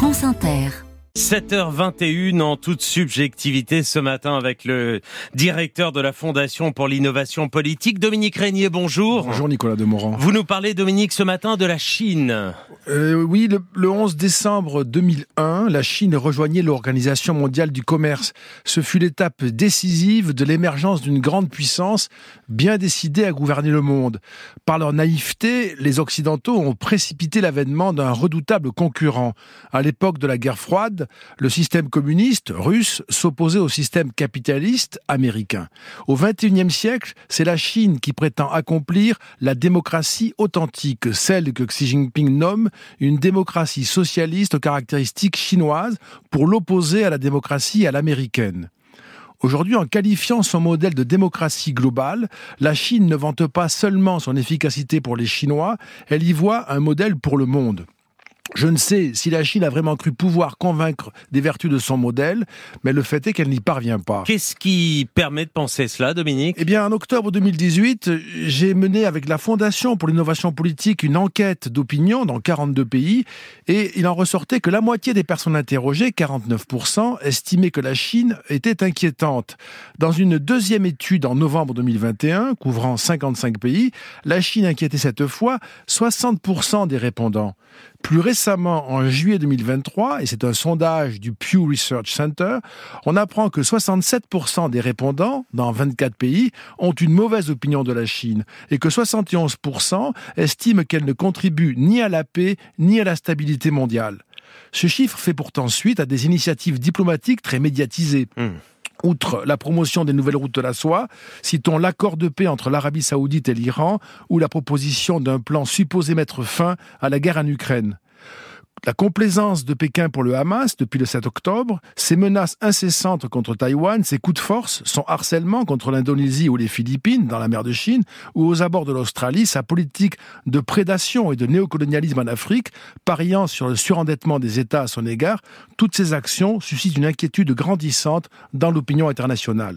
France Inter. 7h21 en toute subjectivité ce matin avec le directeur de la Fondation pour l'innovation politique, Dominique Régnier, bonjour. Bonjour Nicolas Demorand. Vous nous parlez, Dominique, ce matin de la Chine. Euh, oui, le, le, 11 décembre 2001, la Chine rejoignait l'Organisation mondiale du commerce. Ce fut l'étape décisive de l'émergence d'une grande puissance bien décidée à gouverner le monde. Par leur naïveté, les Occidentaux ont précipité l'avènement d'un redoutable concurrent. À l'époque de la guerre froide, le système communiste russe s'opposait au système capitaliste américain. Au XXIe siècle, c'est la Chine qui prétend accomplir la démocratie authentique, celle que Xi Jinping nomme une démocratie socialiste aux caractéristiques chinoises pour l'opposer à la démocratie à l'américaine. Aujourd'hui, en qualifiant son modèle de démocratie globale, la Chine ne vante pas seulement son efficacité pour les Chinois, elle y voit un modèle pour le monde. Je ne sais si la Chine a vraiment cru pouvoir convaincre des vertus de son modèle, mais le fait est qu'elle n'y parvient pas. Qu'est-ce qui permet de penser cela, Dominique? Eh bien, en octobre 2018, j'ai mené avec la Fondation pour l'innovation politique une enquête d'opinion dans 42 pays, et il en ressortait que la moitié des personnes interrogées, 49%, estimaient que la Chine était inquiétante. Dans une deuxième étude en novembre 2021, couvrant 55 pays, la Chine inquiétait cette fois 60% des répondants. Plus récemment, en juillet 2023, et c'est un sondage du Pew Research Center, on apprend que 67% des répondants dans 24 pays ont une mauvaise opinion de la Chine et que 71% estiment qu'elle ne contribue ni à la paix ni à la stabilité mondiale. Ce chiffre fait pourtant suite à des initiatives diplomatiques très médiatisées. Mmh. Outre la promotion des nouvelles routes de la soie, citons l'accord de paix entre l'Arabie saoudite et l'Iran ou la proposition d'un plan supposé mettre fin à la guerre en Ukraine la complaisance de Pékin pour le Hamas depuis le 7 octobre, ses menaces incessantes contre Taïwan, ses coups de force, son harcèlement contre l'Indonésie ou les Philippines dans la mer de Chine, ou aux abords de l'Australie, sa politique de prédation et de néocolonialisme en Afrique, pariant sur le surendettement des États à son égard, toutes ces actions suscitent une inquiétude grandissante dans l'opinion internationale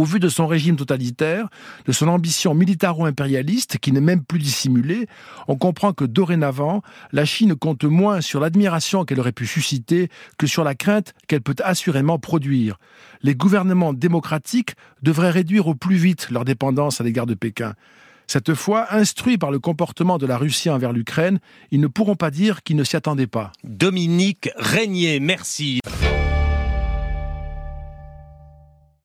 au vu de son régime totalitaire, de son ambition militaro-impérialiste qui n'est même plus dissimulée, on comprend que dorénavant, la Chine compte moins sur l'admiration qu'elle aurait pu susciter que sur la crainte qu'elle peut assurément produire. Les gouvernements démocratiques devraient réduire au plus vite leur dépendance à l'égard de Pékin. Cette fois, instruits par le comportement de la Russie envers l'Ukraine, ils ne pourront pas dire qu'ils ne s'y attendaient pas. Dominique Régnier, merci.